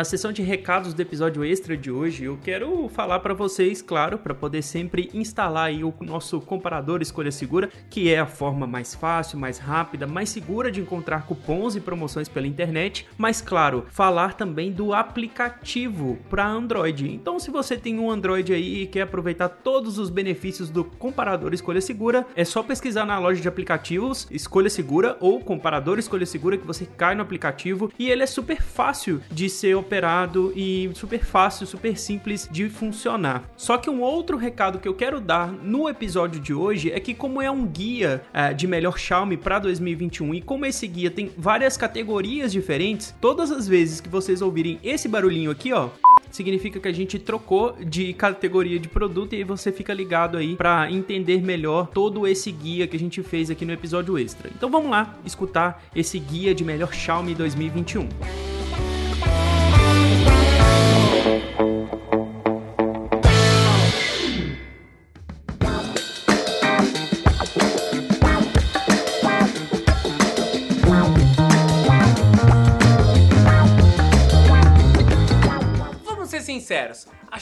Na sessão de recados do episódio extra de hoje, eu quero falar para vocês, claro, para poder sempre instalar aí o nosso comparador Escolha Segura, que é a forma mais fácil, mais rápida, mais segura de encontrar cupons e promoções pela internet, mas claro, falar também do aplicativo para Android. Então, se você tem um Android aí e quer aproveitar todos os benefícios do comparador Escolha Segura, é só pesquisar na loja de aplicativos Escolha Segura ou comparador Escolha Segura que você cai no aplicativo e ele é super fácil de ser operado e super fácil, super simples de funcionar. Só que um outro recado que eu quero dar no episódio de hoje é que como é um guia é, de melhor Xiaomi para 2021 e como esse guia tem várias categorias diferentes, todas as vezes que vocês ouvirem esse barulhinho aqui, ó, significa que a gente trocou de categoria de produto e aí você fica ligado aí para entender melhor todo esse guia que a gente fez aqui no episódio extra. Então vamos lá escutar esse guia de melhor Xiaomi 2021.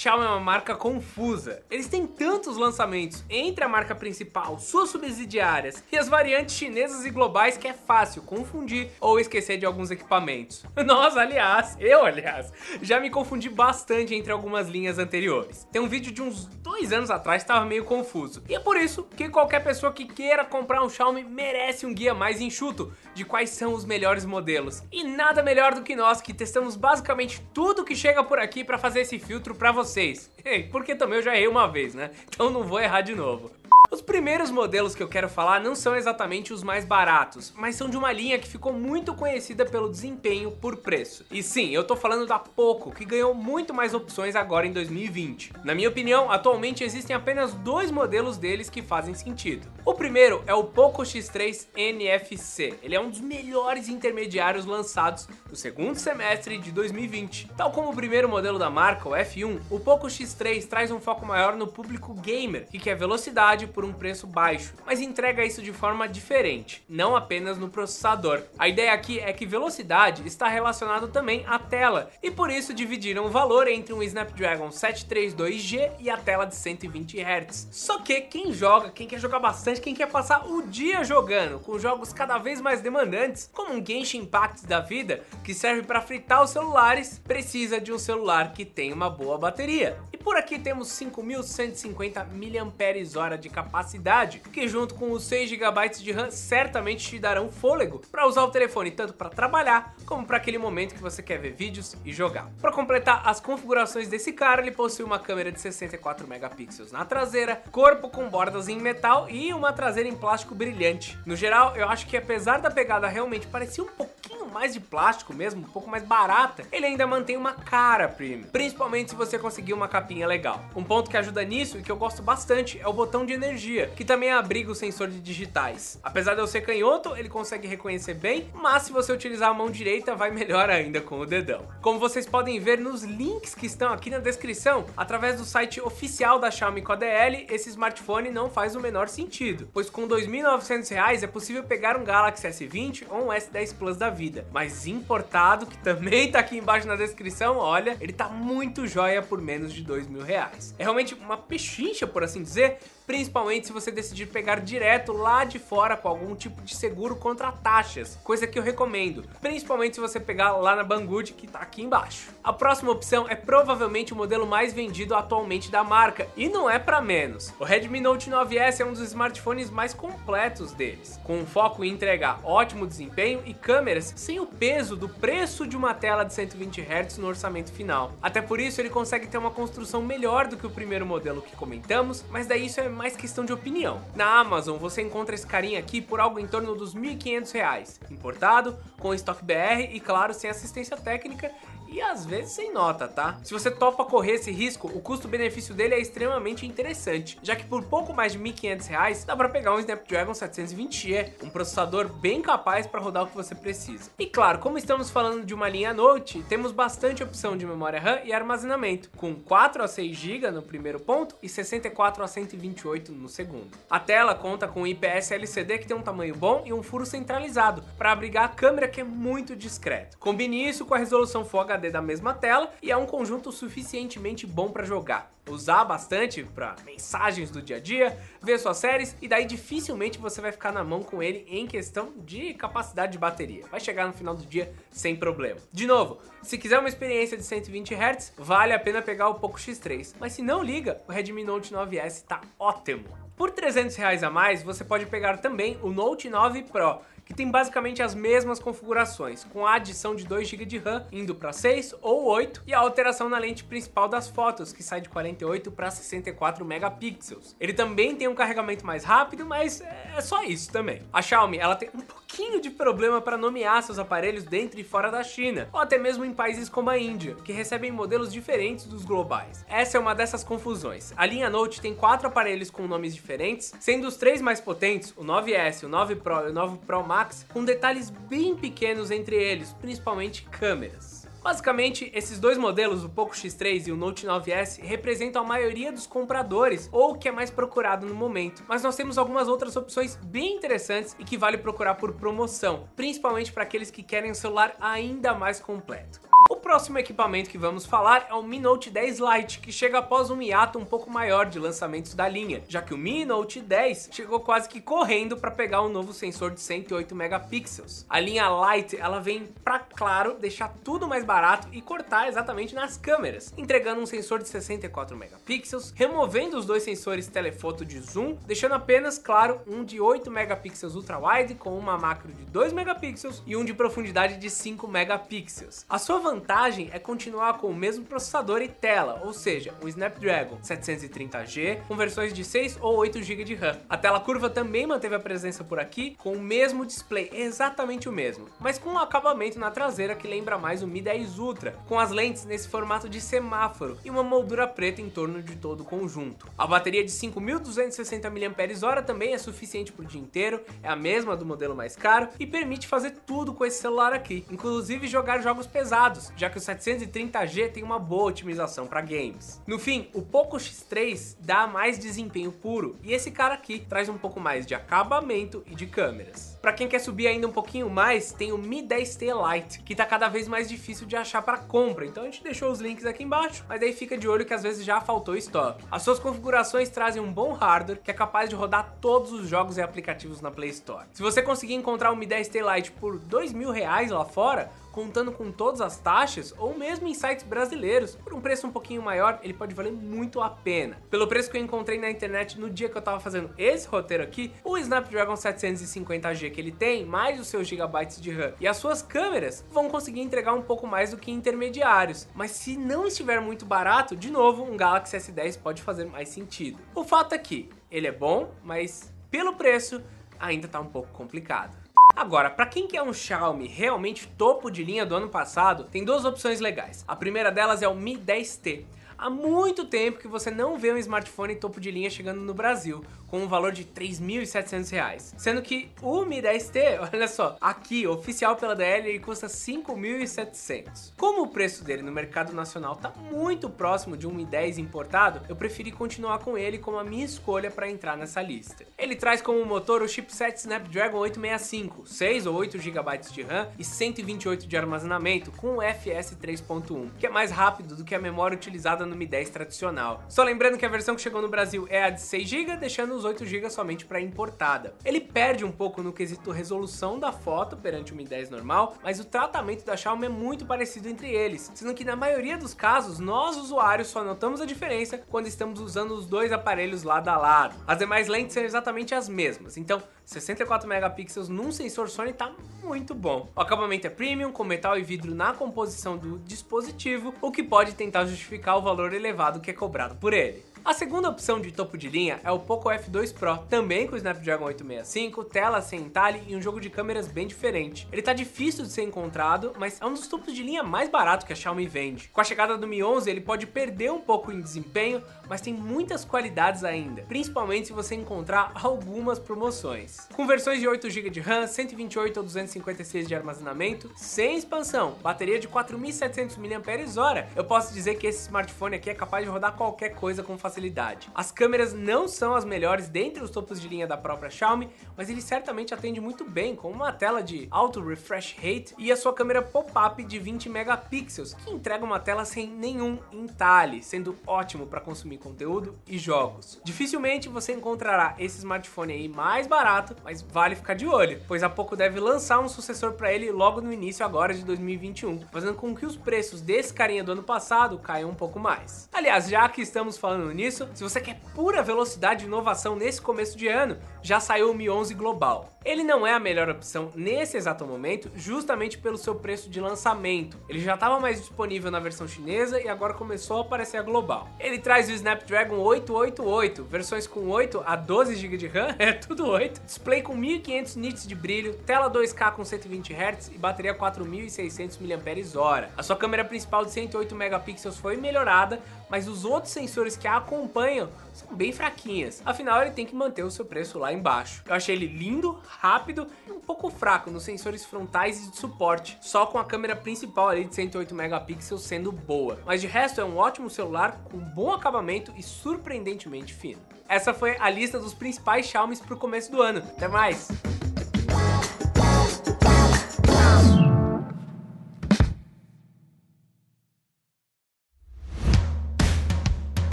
Xiaomi é uma marca confusa. Eles têm tantos lançamentos entre a marca principal, suas subsidiárias e as variantes chinesas e globais que é fácil confundir ou esquecer de alguns equipamentos. Nós, aliás, eu, aliás, já me confundi bastante entre algumas linhas anteriores. Tem um vídeo de uns dois anos atrás que estava meio confuso. E é por isso que qualquer pessoa que queira comprar um Xiaomi merece um guia mais enxuto de quais são os melhores modelos. E nada melhor do que nós que testamos basicamente tudo que chega por aqui para fazer esse filtro para vocês. Porque também eu já errei uma vez, né? Então não vou errar de novo. Os primeiros modelos que eu quero falar não são exatamente os mais baratos, mas são de uma linha que ficou muito conhecida pelo desempenho por preço. E sim, eu tô falando da Poco, que ganhou muito mais opções agora em 2020. Na minha opinião, atualmente existem apenas dois modelos deles que fazem sentido. O primeiro é o Poco X3 NFC. Ele é um dos melhores intermediários lançados no segundo semestre de 2020. Tal como o primeiro modelo da marca, o F1, o Poco X3 traz um foco maior no público gamer, que quer velocidade por um preço baixo, mas entrega isso de forma diferente, não apenas no processador. A ideia aqui é que velocidade está relacionado também à tela, e por isso dividiram o valor entre um Snapdragon 732G e a tela de 120 Hz. Só que quem joga, quem quer jogar bastante, quem quer passar o dia jogando, com jogos cada vez mais demandantes, como um Genshin Impact da vida, que serve para fritar os celulares, precisa de um celular que tem uma boa bateria. Por aqui temos 5.150 mAh de capacidade que junto com os 6 GB de RAM certamente te darão fôlego para usar o telefone tanto para trabalhar como para aquele momento que você quer ver vídeos e jogar. Para completar as configurações desse cara, ele possui uma câmera de 64 megapixels na traseira, corpo com bordas em metal e uma traseira em plástico brilhante. No geral, eu acho que apesar da pegada realmente parecer um pouquinho mais de plástico mesmo, um pouco mais barata, ele ainda mantém uma cara premium, principalmente se você conseguir uma capinha legal. Um ponto que ajuda nisso e que eu gosto bastante é o botão de energia que também abriga o sensor de digitais. Apesar de eu ser canhoto, ele consegue reconhecer bem, mas se você utilizar a mão direita, vai melhor ainda com o dedão. Como vocês podem ver nos links que estão aqui na descrição, através do site oficial da Xiaomi com ADL, esse smartphone não faz o menor sentido, pois com R$ 2.900 é possível pegar um Galaxy S20 ou um S10 Plus da vida, mas importado, que também tá aqui embaixo na descrição, olha, ele tá muito joia por menos de dois mil reais. É realmente uma pechincha, por assim dizer, principalmente se você decidir pegar direto lá de fora com algum tipo de seguro contra taxas, coisa que eu recomendo, principalmente se você pegar lá na Banggood que tá aqui embaixo. A próxima opção é provavelmente o modelo mais vendido atualmente da marca e não é para menos. O Redmi Note 9S é um dos smartphones mais completos deles, com um foco em entregar ótimo desempenho e câmeras sem o peso do preço de uma tela de 120 Hz no orçamento final. Até por isso ele consegue ter uma construção melhor do que o primeiro modelo que comentamos, mas daí isso é mais questão de opinião. Na Amazon você encontra esse carinha aqui por algo em torno dos R$ 1.500, importado, com estoque BR e claro, sem assistência técnica e às vezes sem nota, tá? Se você topa correr esse risco, o custo-benefício dele é extremamente interessante, já que por pouco mais de R$ 1.500 dá para pegar um Snapdragon 720G, um processador bem capaz para rodar o que você precisa. E claro, como estamos falando de uma linha Note, temos bastante opção de memória RAM e armazenamento, com 4 a 6 GB no primeiro ponto e 64 a 128 no segundo. A tela conta com IPS LCD que tem um tamanho bom e um furo centralizado para abrigar a câmera que é muito discreto. Combine isso com a resolução Full HD da mesma tela e é um conjunto suficientemente bom para jogar usar bastante para mensagens do dia a dia, ver suas séries e daí dificilmente você vai ficar na mão com ele em questão de capacidade de bateria. Vai chegar no final do dia sem problema. De novo, se quiser uma experiência de 120 Hz, vale a pena pegar o Poco X3, mas se não liga, o Redmi Note 9S tá ótimo. Por 300 reais a mais, você pode pegar também o Note 9 Pro, que tem basicamente as mesmas configurações, com a adição de 2 GB de RAM indo para 6 ou 8 e a alteração na lente principal das fotos, que sai de 48 para 64 megapixels. Ele também tem um carregamento mais rápido, mas é só isso também. A Xiaomi, ela tem um pouquinho de problema para nomear seus aparelhos dentro e fora da China, ou até mesmo em países como a Índia, que recebem modelos diferentes dos globais. Essa é uma dessas confusões. A linha Note tem quatro aparelhos com nomes diferentes, sendo os três mais potentes, o 9S, o 9 Pro e o 9 Pro Max Max, com detalhes bem pequenos entre eles, principalmente câmeras. Basicamente, esses dois modelos, o Poco X3 e o Note 9S, representam a maioria dos compradores ou o que é mais procurado no momento. Mas nós temos algumas outras opções bem interessantes e que vale procurar por promoção, principalmente para aqueles que querem um celular ainda mais completo. O próximo equipamento que vamos falar é o Mi Note 10 Lite, que chega após um hiato um pouco maior de lançamentos da linha, já que o Mi Note 10 chegou quase que correndo para pegar um novo sensor de 108 megapixels. A linha Lite, ela vem para claro deixar tudo mais barato e cortar exatamente nas câmeras, entregando um sensor de 64 megapixels, removendo os dois sensores telefoto de zoom, deixando apenas claro um de 8 megapixels ultra-wide com uma macro de 2 megapixels e um de profundidade de 5 megapixels. A sua vantagem vantagem é continuar com o mesmo processador e tela, ou seja, o Snapdragon 730G com versões de 6 ou 8 GB de RAM. A tela curva também manteve a presença por aqui com o mesmo display, exatamente o mesmo, mas com um acabamento na traseira que lembra mais o Mi 10 Ultra, com as lentes nesse formato de semáforo e uma moldura preta em torno de todo o conjunto. A bateria de 5.260 mAh também é suficiente para o dia inteiro, é a mesma do modelo mais caro e permite fazer tudo com esse celular aqui, inclusive jogar jogos pesados, já que o 730G tem uma boa otimização para games. No fim, o Poco X3 dá mais desempenho puro e esse cara aqui traz um pouco mais de acabamento e de câmeras. Para quem quer subir ainda um pouquinho mais, tem o Mi 10T Lite, que tá cada vez mais difícil de achar para compra, então a gente deixou os links aqui embaixo, mas aí fica de olho que às vezes já faltou estoque. As suas configurações trazem um bom hardware que é capaz de rodar todos os jogos e aplicativos na Play Store. Se você conseguir encontrar o Mi 10T Lite por dois mil reais lá fora, contando com todas as taxas ou mesmo em sites brasileiros, por um preço um pouquinho maior, ele pode valer muito a pena. Pelo preço que eu encontrei na internet no dia que eu tava fazendo esse roteiro aqui, o Snapdragon 750G que ele tem, mais os seus gigabytes de RAM e as suas câmeras vão conseguir entregar um pouco mais do que intermediários. Mas se não estiver muito barato, de novo, um Galaxy S10 pode fazer mais sentido. O fato é que ele é bom, mas pelo preço ainda tá um pouco complicado. Agora, para quem quer um Xiaomi realmente topo de linha do ano passado, tem duas opções legais. A primeira delas é o Mi 10T. Há muito tempo que você não vê um smartphone topo de linha chegando no Brasil, com um valor de R$ 3.700, sendo que o Mi 10T, olha só, aqui, oficial pela DL, ele custa R$ 5.700. Como o preço dele no mercado nacional está muito próximo de um Mi 10 importado, eu preferi continuar com ele como a minha escolha para entrar nessa lista. Ele traz como motor o chipset Snapdragon 865, 6 ou 8 GB de RAM e 128 de armazenamento com FS 3.1, que é mais rápido do que a memória utilizada Mi 10 tradicional. Só lembrando que a versão que chegou no Brasil é a de 6 GB, deixando os 8 GB somente para importada. Ele perde um pouco no quesito resolução da foto perante o Mi 10 normal, mas o tratamento da Xiaomi é muito parecido entre eles, sendo que na maioria dos casos nós usuários só notamos a diferença quando estamos usando os dois aparelhos lado a lado. As demais lentes são exatamente as mesmas, então 64 megapixels num sensor Sony tá muito bom. O acabamento é premium, com metal e vidro na composição do dispositivo, o que pode tentar justificar o valor elevado que é cobrado por ele. A segunda opção de topo de linha é o Poco F2 Pro, também com o Snapdragon 865, tela sem entalhe e um jogo de câmeras bem diferente. Ele tá difícil de ser encontrado, mas é um dos topos de linha mais barato que a Xiaomi vende. Com a chegada do Mi 11, ele pode perder um pouco em desempenho, mas tem muitas qualidades ainda, principalmente se você encontrar algumas promoções. Com versões de 8GB de RAM, 128 ou 256 de armazenamento, sem expansão, bateria de 4.700 mAh, eu posso dizer que esse smartphone aqui é capaz de rodar qualquer coisa com facilidade. As câmeras não são as melhores dentre os topos de linha da própria Xiaomi, mas ele certamente atende muito bem com uma tela de alto refresh rate e a sua câmera pop-up de 20 megapixels, que entrega uma tela sem nenhum entalhe, sendo ótimo para consumir conteúdo e jogos. Dificilmente você encontrará esse smartphone aí mais barato, mas vale ficar de olho, pois a pouco deve lançar um sucessor para ele logo no início agora de 2021, fazendo com que os preços desse carinha do ano passado caiam um pouco mais. Aliás, já que estamos falando nisso, se você quer pura velocidade e inovação nesse começo de ano, já saiu o Mi 11 Global. Ele não é a melhor opção nesse exato momento, justamente pelo seu preço de lançamento. Ele já estava mais disponível na versão chinesa e agora começou a aparecer a global. Ele traz o Snapdragon 888, versões com 8 a 12 GB de RAM, é tudo 8, display com 1500 nits de brilho, tela 2K com 120 Hz e bateria 4600 mAh. A sua câmera principal de 108 megapixels foi melhorada, mas os outros sensores que a acompanham são bem fraquinhas. Afinal, ele tem que manter o seu preço lá embaixo. Eu achei ele lindo, rápido e um pouco fraco nos sensores frontais e de suporte, só com a câmera principal ali de 108 megapixels sendo boa. Mas de resto é um ótimo celular com bom acabamento e surpreendentemente fino. Essa foi a lista dos principais Xiaomi para o começo do ano. Até mais!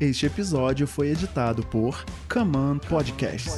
Este episódio foi editado por Command Podcast.